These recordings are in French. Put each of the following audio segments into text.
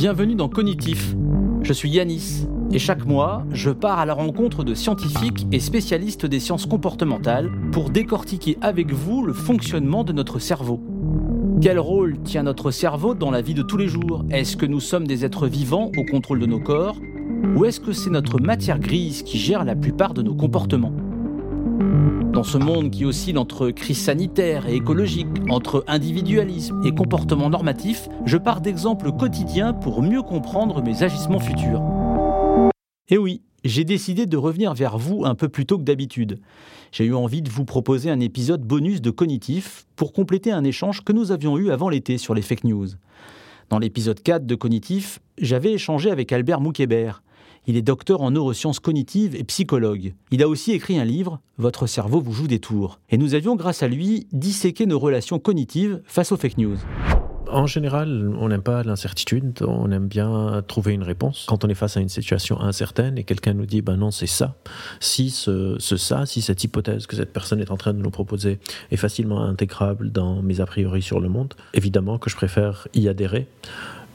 Bienvenue dans Cognitif. Je suis Yanis et chaque mois, je pars à la rencontre de scientifiques et spécialistes des sciences comportementales pour décortiquer avec vous le fonctionnement de notre cerveau. Quel rôle tient notre cerveau dans la vie de tous les jours? Est-ce que nous sommes des êtres vivants au contrôle de nos corps? Ou est-ce que c'est notre matière grise qui gère la plupart de nos comportements? Dans ce monde qui oscille entre crise sanitaire et écologique, entre individualisme et comportement normatif, je pars d'exemples quotidiens pour mieux comprendre mes agissements futurs. Et oui, j'ai décidé de revenir vers vous un peu plus tôt que d'habitude. J'ai eu envie de vous proposer un épisode bonus de Cognitif pour compléter un échange que nous avions eu avant l'été sur les fake news. Dans l'épisode 4 de Cognitif, j'avais échangé avec Albert Moukébert, il est docteur en neurosciences cognitives et psychologue. Il a aussi écrit un livre, Votre cerveau vous joue des tours. Et nous avions, grâce à lui, disséqué nos relations cognitives face aux fake news. En général, on n'aime pas l'incertitude, on aime bien trouver une réponse. Quand on est face à une situation incertaine et quelqu'un nous dit, ben non, c'est ça, si ce, ce, ça, si cette hypothèse que cette personne est en train de nous proposer est facilement intégrable dans mes a priori sur le monde, évidemment que je préfère y adhérer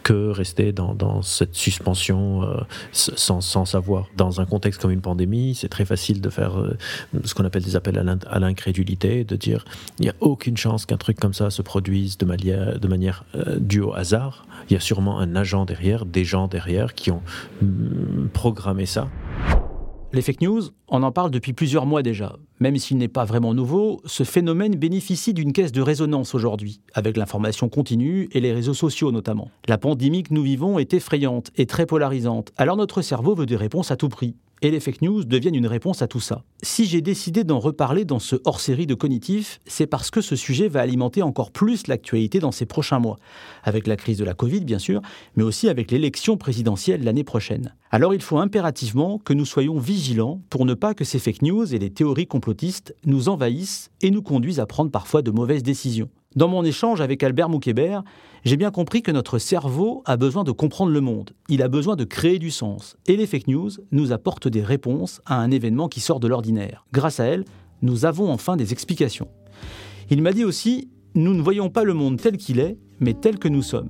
que rester dans, cette suspension euh, sans, savoir. Dans un contexte comme une pandémie, c'est très facile de faire euh, ce qu'on appelle des appels à l'incrédulité, de dire il n'y a aucune chance qu'un truc comme ça se produise de manière, de euh, due au hasard. Il y a sûrement un agent derrière, des gens derrière qui ont mm, programmé ça. Les fake news, on en parle depuis plusieurs mois déjà. Même s'il n'est pas vraiment nouveau, ce phénomène bénéficie d'une caisse de résonance aujourd'hui, avec l'information continue et les réseaux sociaux notamment. La pandémie que nous vivons est effrayante et très polarisante, alors notre cerveau veut des réponses à tout prix et les fake news deviennent une réponse à tout ça. Si j'ai décidé d'en reparler dans ce hors-série de cognitif, c'est parce que ce sujet va alimenter encore plus l'actualité dans ces prochains mois, avec la crise de la Covid bien sûr, mais aussi avec l'élection présidentielle l'année prochaine. Alors il faut impérativement que nous soyons vigilants pour ne pas que ces fake news et les théories complotistes nous envahissent et nous conduisent à prendre parfois de mauvaises décisions. Dans mon échange avec Albert Moukébert, j'ai bien compris que notre cerveau a besoin de comprendre le monde, il a besoin de créer du sens, et les fake news nous apportent des réponses à un événement qui sort de l'ordinaire. Grâce à elles, nous avons enfin des explications. Il m'a dit aussi, nous ne voyons pas le monde tel qu'il est, mais tel que nous sommes.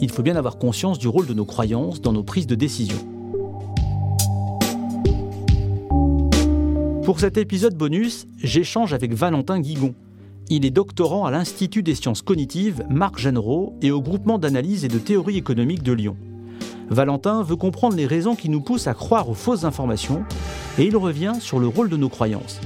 Il faut bien avoir conscience du rôle de nos croyances dans nos prises de décision. Pour cet épisode bonus, j'échange avec Valentin Guigon, il est doctorant à l'Institut des sciences cognitives Marc Genreau et au groupement d'analyse et de théorie économique de Lyon. Valentin veut comprendre les raisons qui nous poussent à croire aux fausses informations et il revient sur le rôle de nos croyances.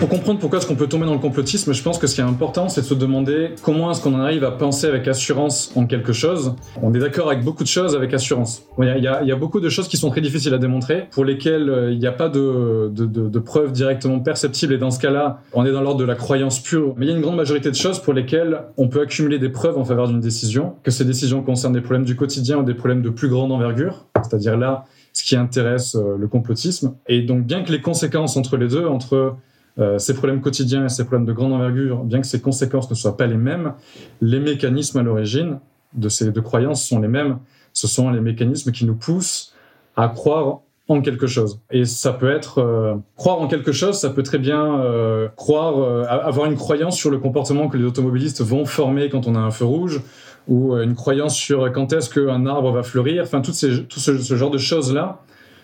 Pour comprendre pourquoi est-ce qu'on peut tomber dans le complotisme, je pense que ce qui est important, c'est de se demander comment est-ce qu'on en arrive à penser avec assurance en quelque chose. On est d'accord avec beaucoup de choses avec assurance. Il y, a, beaucoup de choses qui sont très difficiles à démontrer, pour lesquelles euh, il n'y a pas de, preuves directement perceptibles, et dans ce cas-là, on est dans l'ordre de la croyance pure. Mais il y a une grande majorité de choses pour lesquelles on peut accumuler des preuves en faveur d'une décision, que ces décisions concernent des problèmes du quotidien ou des problèmes de plus grande envergure, c'est-à-dire là, ce qui intéresse euh, le complotisme. Et donc, bien que les conséquences entre les deux, entre euh, ces problèmes quotidiens et ces problèmes de grande envergure, bien que ces conséquences ne soient pas les mêmes, les mécanismes à l'origine de ces deux croyances sont les mêmes. Ce sont les mécanismes qui nous poussent à croire en quelque chose. Et ça peut être euh, croire en quelque chose, ça peut très bien euh, croire, avoir une croyance sur le comportement que les automobilistes vont former quand on a un feu rouge, ou une croyance sur quand est-ce qu'un arbre va fleurir. Enfin, tout, ces, tout ce, genre de choses là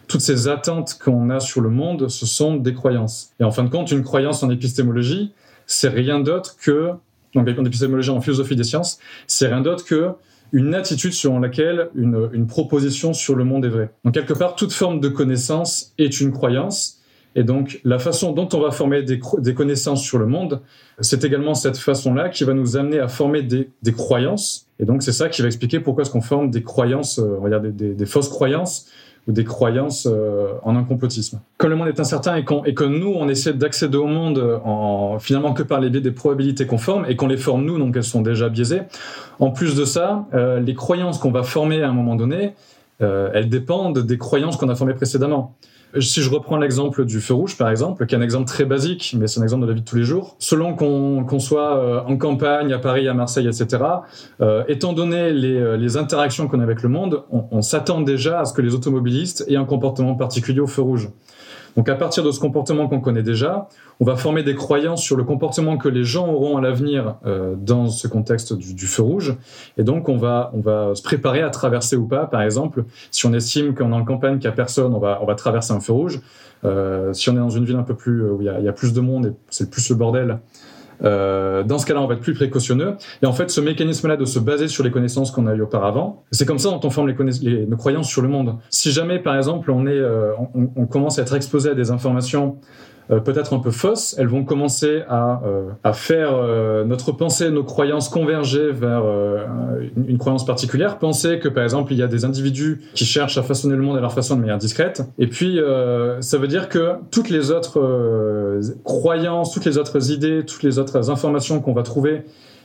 toutes ces attentes qu'on a sur le monde, ce sont des croyances. Et en fin de compte, une croyance en épistémologie, c'est rien d'autre que, donc en épistémologie, en philosophie des sciences, c'est rien d'autre que une attitude selon laquelle une, une, proposition sur le monde est vraie. Donc quelque part, toute forme de connaissance est une croyance. Et donc la façon dont on va former des, des connaissances sur le monde, c'est également cette façon-là qui va nous amener à former des, des croyances. Et donc c'est ça qui va expliquer pourquoi est-ce qu'on forme des croyances, euh, on va dire des, des, des fausses croyances ou des croyances euh, en un complotisme. Comme le monde est incertain et, et que nous, on essaie d'accéder au monde en, finalement que par les biais des probabilités qu'on forme et qu'on les forme nous, donc elles sont déjà biaisées. En plus de ça, euh, les croyances qu'on va former à un moment donné, euh, elles dépendent des croyances qu'on a formées précédemment. Si je reprends l'exemple du feu rouge, par exemple, qui est un exemple très basique, mais c'est un exemple de la vie de tous les jours, selon qu'on soit euh, en campagne, à Paris, à Marseille, etc., euh, étant donné les, euh, les interactions qu'on a avec le monde, on, on s'attend déjà à ce que les automobilistes aient un comportement particulier au feu rouge. Donc à partir de ce comportement qu'on connaît déjà, on va former des croyances sur le comportement que les gens auront à l'avenir euh, dans ce contexte du, feu rouge. Et donc on va, on va se préparer à traverser ou pas. Par exemple, si on estime qu'on est en campagne, qu'il n'y a personne, on va, on va traverser un feu rouge. Euh, si on est dans une ville un peu plus où il y, y, a plus de monde et c'est plus le bordel, euh, dans ce cas-là, on va être plus précautionneux. Et en fait, ce mécanisme-là de se baser sur les connaissances qu'on a eues auparavant, c'est comme ça dont on forme les, nos croyances sur le monde. Si jamais, par exemple, on, est, euh, on commence à être exposé à des informations euh, peut-être un peu fausses, elles vont commencer à, euh, à faire euh, notre pensée, nos croyances converger vers une, une, croyance particulière. Penser que par exemple il y a des individus qui cherchent à façonner le monde à leur façon de manière discrète. Et puis ça veut dire que toutes les autres croyances, toutes les autres idées, toutes les autres informations qu'on va trouver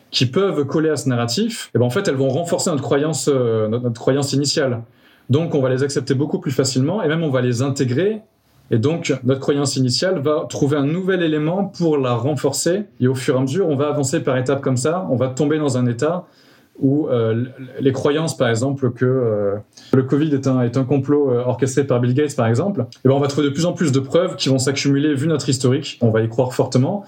qui peuvent coller à ce narratif, et eh ben en fait elles vont renforcer notre croyance, notre, notre croyance initiale. Donc on va les accepter beaucoup plus facilement et même on va les intégrer et donc, notre croyance initiale va trouver un nouvel élément pour la renforcer. Et au fur et à mesure, on va avancer par étapes comme ça. On va tomber dans un état où euh, les croyances, par exemple, que euh, le Covid est un, est un complot euh, orchestré par Bill Gates, par exemple, et eh ben on va trouver de plus en plus de preuves qui vont s'accumuler vu notre historique. On va y croire fortement.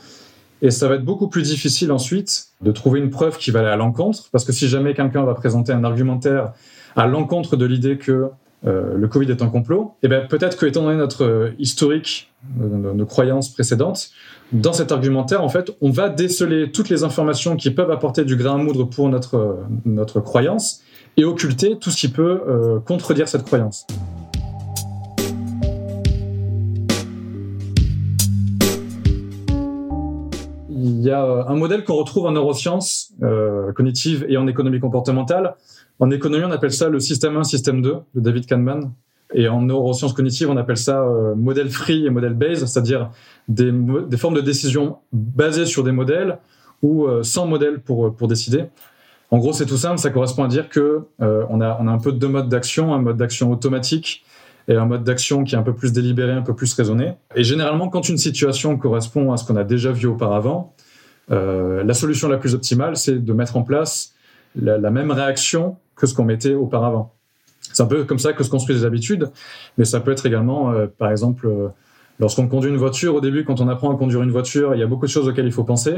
Et ça va être beaucoup plus difficile ensuite de trouver une preuve qui va aller à l'encontre, parce que si jamais quelqu'un va présenter un argumentaire à l'encontre de l'idée que euh, le Covid est un complot, et eh ben peut-être que étant donné notre euh, historique, euh, nos, croyances précédentes, dans cet argumentaire, en fait, on va déceler toutes les informations qui peuvent apporter du grain à moudre pour notre, notre croyance et occulter tout ce qui peut contredire cette croyance. Il y a un modèle qu'on retrouve en neurosciences cognitives et en économie comportementale en économie, on appelle ça le système 1, système 2 de David Kahneman. Et en neurosciences cognitives, on appelle ça euh, modèle free et modèle based, c'est-à-dire des, des, formes de décision basées sur des modèles ou euh, sans modèle pour, pour décider. En gros, c'est tout simple, ça correspond à dire que euh, on, a, on a un peu deux modes d'action, un mode d'action automatique et un mode d'action qui est un peu plus délibéré, un peu plus raisonné. Et généralement, quand une situation correspond à ce qu'on a déjà vu auparavant, la solution la plus optimale, c'est de mettre en place la, la même réaction que ce qu'on mettait auparavant. C'est un peu comme ça que se construisent les habitudes, mais ça peut être également, euh, par exemple, euh, lorsqu'on conduit une voiture, au début, quand on apprend à conduire une voiture, il y a beaucoup de choses auxquelles il faut penser.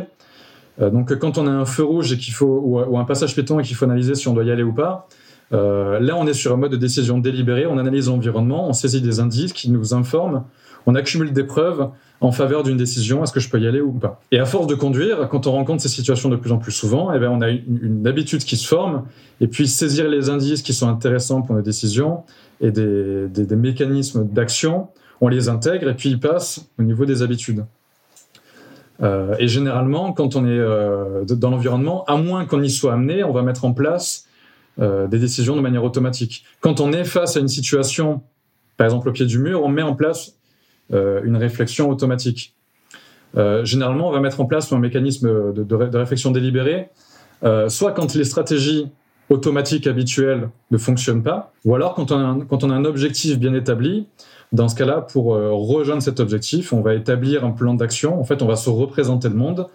Euh, donc, quand on a un feu rouge et faut, ou, un passage piéton et qu'il faut analyser si on doit y aller ou pas, là, on est sur un mode de décision délibérée, on analyse l'environnement, on saisit des indices qui nous informent, on accumule des preuves, en faveur d'une décision, est-ce que je peux y aller ou pas? Et à force de conduire, quand on rencontre ces situations de plus en plus souvent, eh bien, on a une, habitude qui se forme, et puis saisir les indices qui sont intéressants pour nos décisions et des, mécanismes d'action, on les intègre et puis ils passent au niveau des habitudes. Euh, et généralement, quand on est euh, dans l'environnement, à moins qu'on y soit amené, on va mettre en place euh, des décisions de manière automatique. Quand on est face à une situation, par exemple au pied du mur, on met en place une réflexion automatique. Euh, généralement, on va mettre en place un mécanisme de, réflexion délibérée, euh, soit quand les stratégies automatiques habituelles ne fonctionnent pas, ou alors quand on a un, objectif bien établi, dans ce cas-là, pour rejoindre cet objectif, on va établir un plan d'action. En fait, on va se représenter le monde,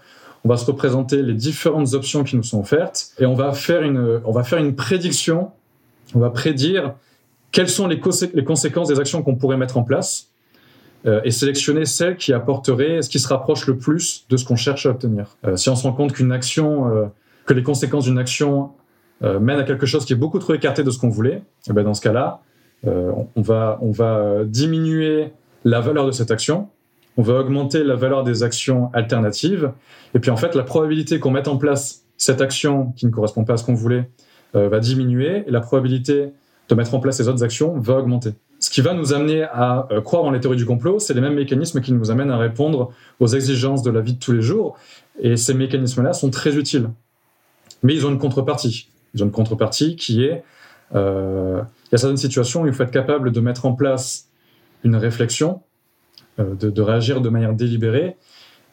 on va se représenter les différentes options qui nous sont offertes, et on va faire une, on va faire une prédiction, on va prédire quelles sont les conséquences des actions qu'on pourrait mettre en place euh, et sélectionner celles qui apporteraient ce qui se rapproche le plus de ce qu'on cherche à obtenir. Euh, si on se rend compte qu'une action, euh, que les conséquences d'une action mènent à quelque chose qui est beaucoup trop écarté de ce qu'on voulait, eh ben dans ce cas-là, on, va, on va diminuer la valeur de cette action, on va augmenter la valeur des actions alternatives, et puis en fait, la probabilité qu'on mette en place cette action qui ne correspond pas à ce qu'on voulait va diminuer, et la probabilité de mettre en place les autres actions va augmenter. Ce qui va nous amener à euh, croire en les théories du complot, c'est les mêmes mécanismes qui nous amènent à répondre aux exigences de la vie de tous les jours. Et ces mécanismes-là sont très utiles. Mais ils ont une contrepartie. Ils ont une contrepartie qui est, euh, il y a certaines situations où il faut être capable de mettre en place une réflexion, euh, de, de réagir de manière délibérée.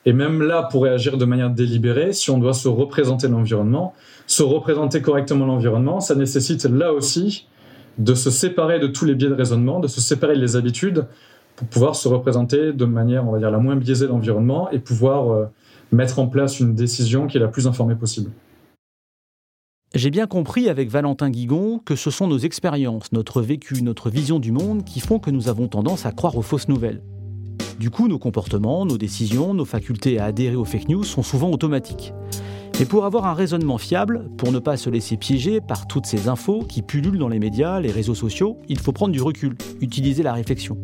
Et même là, pour réagir de manière délibérée, si on doit se représenter l'environnement, se représenter correctement l'environnement, ça nécessite là aussi de se séparer de tous les biais de raisonnement, de se séparer des habitudes pour pouvoir se représenter de manière, on va dire, la moins biaisée l'environnement et pouvoir euh, mettre en place une décision qui est la plus informée possible. J'ai bien compris avec Valentin Guigon que ce sont nos expériences, notre vécu, notre vision du monde qui font que nous avons tendance à croire aux fausses nouvelles. Du coup, nos comportements, nos décisions, nos facultés à adhérer aux fake news sont souvent automatiques. Mais pour avoir un raisonnement fiable, pour ne pas se laisser piéger par toutes ces infos qui pullulent dans les médias, les réseaux sociaux, il faut prendre du recul, utiliser la réflexion.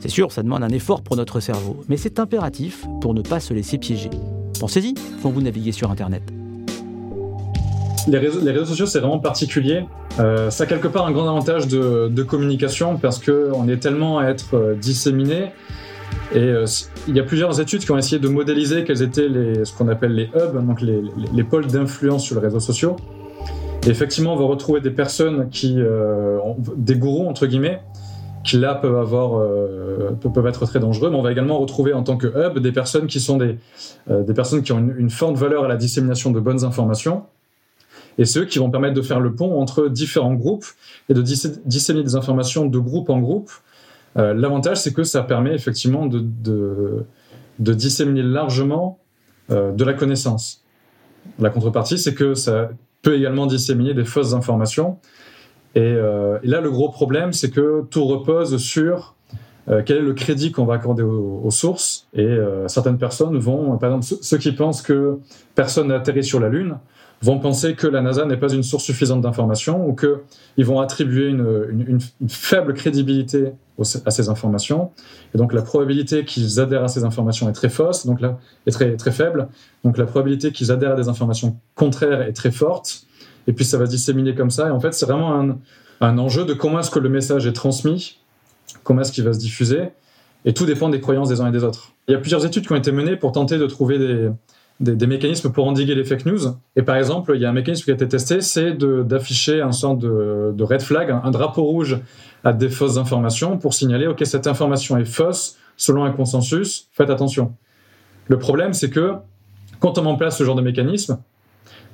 C'est sûr, ça demande un effort pour notre cerveau, mais c'est impératif pour ne pas se laisser piéger. Pensez-y quand vous naviguez sur Internet. Les réseaux, sociaux, c'est vraiment particulier. Euh, ça a quelque part un grand avantage de, communication parce qu'on est tellement à être euh, disséminé et euh, il y a plusieurs études qui ont essayé de modéliser quels étaient les, ce qu'on appelle les hubs, donc les, les, pôles d'influence sur les réseaux sociaux. Et effectivement, on va retrouver des personnes qui, euh, des gourous entre guillemets, qui là peuvent avoir, euh, peuvent être très dangereux. Mais on va également retrouver en tant que hub des personnes qui sont des, des personnes qui ont une, forte valeur à la dissémination de bonnes informations. Et ceux qui vont permettre de faire le pont entre différents groupes et de disséminer des informations de groupe en groupe euh, l'avantage, c'est que ça permet effectivement de, de, disséminer largement euh, de la connaissance. La contrepartie, c'est que ça peut également disséminer des fausses informations. Et, euh, là, le gros problème, c'est que tout repose sur quel est le crédit qu'on va accorder aux, sources. Et certaines personnes vont, par exemple, ceux qui pensent que personne n'a atterri sur la Lune, vont penser que la NASA n'est pas une source suffisante d'informations ou qu'ils vont attribuer une, faible crédibilité à ces informations. Et donc la probabilité qu'ils adhèrent à ces informations est très fausse, donc là, est très, très faible. Donc la probabilité qu'ils adhèrent à des informations contraires est très forte. Et puis ça va se disséminer comme ça. Et en fait, c'est vraiment un, un enjeu de comment est-ce que le message est transmis, comment est-ce qu'il va se diffuser. Et tout dépend des croyances des uns et des autres. Il y a plusieurs études qui ont été menées pour tenter de trouver des, des, mécanismes pour endiguer les fake news. Et par exemple, il y a un mécanisme qui a été testé, c'est d'afficher un sorte de, de, red flag, un, drapeau rouge à des fausses informations pour signaler, OK, cette information est fausse selon un consensus, faites attention. Le problème, c'est que quand on met en place ce genre de mécanisme,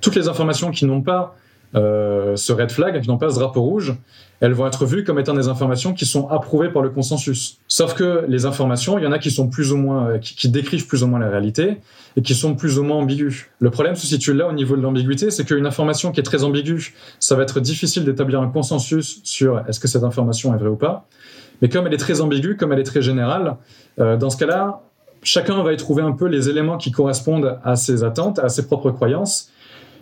toutes les informations qui n'ont pas euh, ce red flag, qui n'ont pas ce drapeau rouge, elles vont être vues comme étant des informations qui sont approuvées par le consensus. Sauf que les informations, il y en a qui sont plus ou moins, euh, qui, décrivent plus ou moins la réalité et qui sont plus ou moins ambiguës. Le problème se situe là au niveau de l'ambiguïté, c'est qu'une information qui est très ambiguë, ça va être difficile d'établir un consensus sur est-ce que cette information est vraie ou pas. Mais comme elle est très ambiguë, comme elle est très générale, euh, dans ce cas-là, chacun va y trouver un peu les éléments qui correspondent à ses attentes, à ses propres croyances,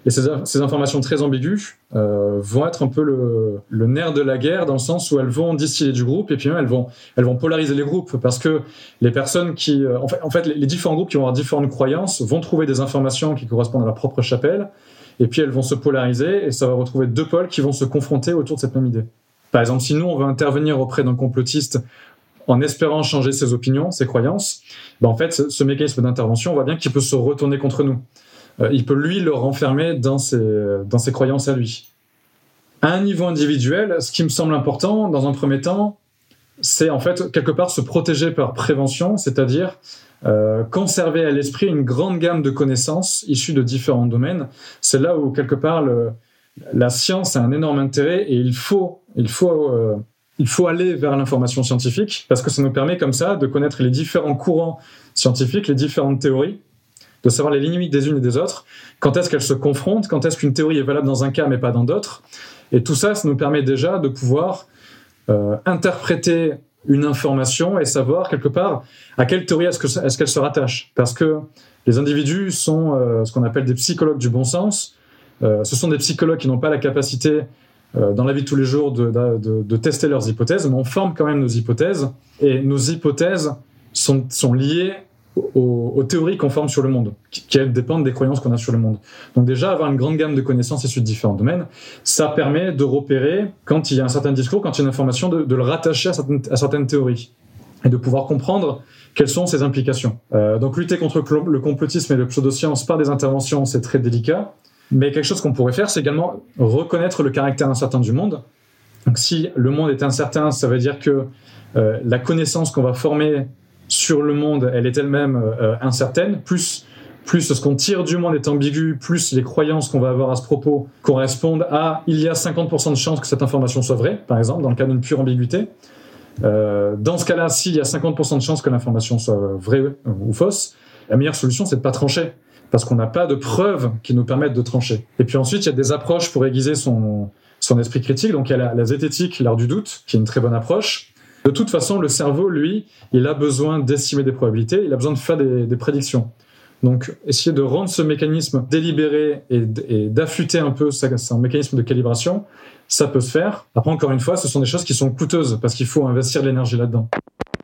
et ces, informations très ambiguës euh, vont être un peu le, nerf de la guerre dans le sens où elles vont distiller du groupe et puis même elles vont, polariser les groupes parce que les personnes qui, euh, en fait, en fait, les différents groupes qui vont avoir différentes croyances vont trouver des informations qui correspondent à leur propre chapelle et puis elles vont se polariser et ça va retrouver deux pôles qui vont se confronter autour de cette même idée. Par exemple, si nous on veut intervenir auprès d'un complotiste en espérant changer ses opinions, ses croyances, ben en fait, ce, ce mécanisme d'intervention, on voit bien qu'il peut se retourner contre nous. Euh, il peut lui le renfermer dans ses, dans ses croyances à lui. À un niveau individuel, ce qui me semble important, dans un premier temps, c'est en fait quelque part se protéger par prévention, c'est-à-dire euh, conserver à l'esprit une grande gamme de connaissances issues de différents domaines. C'est là où quelque part la science a un énorme intérêt et il faut, il faut, euh, il faut aller vers l'information scientifique parce que ça nous permet comme ça de connaître les différents courants scientifiques, les différentes théories de savoir les limites des unes et des autres, quand est-ce qu'elles se confrontent, quand est-ce qu'une théorie est valable dans un cas mais pas dans d'autres? Et tout ça, ça nous permet déjà de pouvoir euh, interpréter une information et savoir quelque part à quelle théorie est-ce qu'elle se rattache? Parce que les individus sont euh, ce qu'on appelle des psychologues du bon sens. Euh, ce sont des psychologues qui n'ont pas la capacité dans la vie de tous les jours de, tester leurs hypothèses, mais on forme quand même nos hypothèses. Et nos hypothèses sont liées aux, théories qu'on forme sur le monde, qui, dépendent des croyances qu'on a sur le monde. Donc déjà, avoir une grande gamme de connaissances issues de différents domaines, ça permet de repérer quand il y a un certain discours, quand il y a une information, de, le rattacher à certaines, à certaines, théories et de pouvoir comprendre quelles sont ses implications. Euh, donc lutter contre le complotisme et le pseudoscience par des interventions, c'est très délicat. Mais quelque chose qu'on pourrait faire, c'est également reconnaître le caractère incertain du monde. Donc si le monde est incertain, ça veut dire que euh, la connaissance qu'on va former sur le monde, elle est elle-même euh, incertaine, plus plus ce qu'on tire du monde est ambigu, plus les croyances qu'on va avoir à ce propos correspondent à il y a 50% de chances que cette information soit vraie, par exemple, dans le cas d'une pure ambiguïté. Euh, dans ce cas-là, s'il y a 50% de chances que l'information soit vraie ou fausse, la meilleure solution, c'est de pas trancher, parce qu'on n'a pas de preuves qui nous permettent de trancher. Et puis ensuite, il y a des approches pour aiguiser son, son esprit critique. Donc il y a la zététique, l'art du doute, qui est une très bonne approche. De toute façon, le cerveau, lui, il a besoin d'estimer des probabilités, il a besoin de faire des, prédictions. Donc, essayer de rendre ce mécanisme délibéré et, d'affûter un peu un mécanisme de calibration, ça peut se faire. Après, encore une fois, ce sont des choses qui sont coûteuses parce qu'il faut investir de l'énergie là-dedans.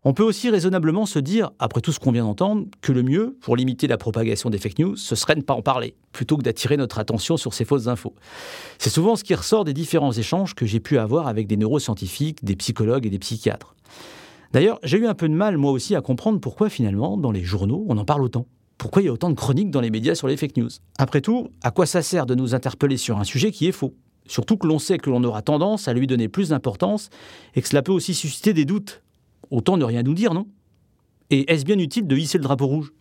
On peut aussi raisonnablement se dire, après tout ce qu'on vient d'entendre, que le mieux, pour limiter la propagation des fake news, ce serait de ne pas en parler, plutôt que d'attirer notre attention sur ces fausses infos. C'est souvent ce qui ressort des différents échanges que j'ai pu avoir avec des neuroscientifiques, des psychologues et des psychiatres. D'ailleurs, j'ai eu un peu de mal, moi aussi, à comprendre pourquoi finalement, dans les journaux, on en parle autant. Pourquoi il y a autant de chroniques dans les médias sur les fake news? Après tout, à quoi ça sert de nous interpeller sur un sujet qui est faux? Surtout que l'on sait que l'on aura tendance à lui donner plus d'importance et que cela peut aussi susciter des doutes Autant ne rien nous dire, non? Et est-ce bien utile de hisser le drapeau rouge?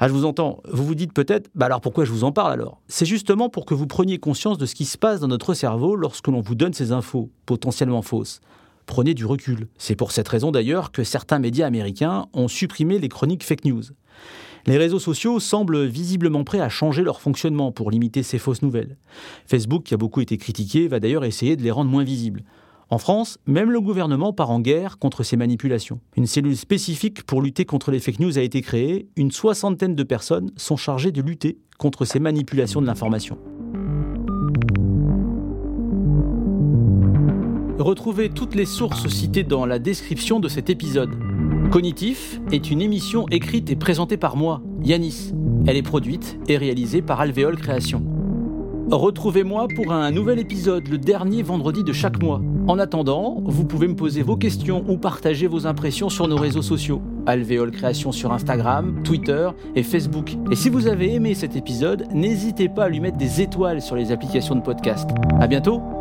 Ah, je vous entends. Vous vous dites peut-être, bah alors pourquoi je vous en parle alors? C'est justement pour que vous preniez conscience de ce qui se passe dans notre cerveau lorsque l'on vous donne ces infos, potentiellement fausses. Prenez du recul. C'est pour cette raison d'ailleurs que certains médias américains ont supprimé les chroniques fake news. Les réseaux sociaux semblent visiblement prêts à changer leur fonctionnement pour limiter ces fausses nouvelles. Facebook, qui a beaucoup été critiqué, va d'ailleurs essayer de les rendre moins visibles. En France, même le gouvernement part en guerre contre ces manipulations. Une cellule spécifique pour lutter contre les fake news a été créée. Une soixantaine de personnes sont chargées de lutter contre ces manipulations de l'information. Retrouvez toutes les sources citées dans la description de cet épisode. Cognitif est une émission écrite et présentée par moi, Yanis. Elle est produite et réalisée par Alvéole Création. Retrouvez-moi pour un nouvel épisode le dernier vendredi de chaque mois. En attendant, vous pouvez me poser vos questions ou partager vos impressions sur nos réseaux sociaux. Alvéole Création sur Instagram, Twitter et Facebook. Et si vous avez aimé cet épisode, n'hésitez pas à lui mettre des étoiles sur les applications de podcast. À bientôt!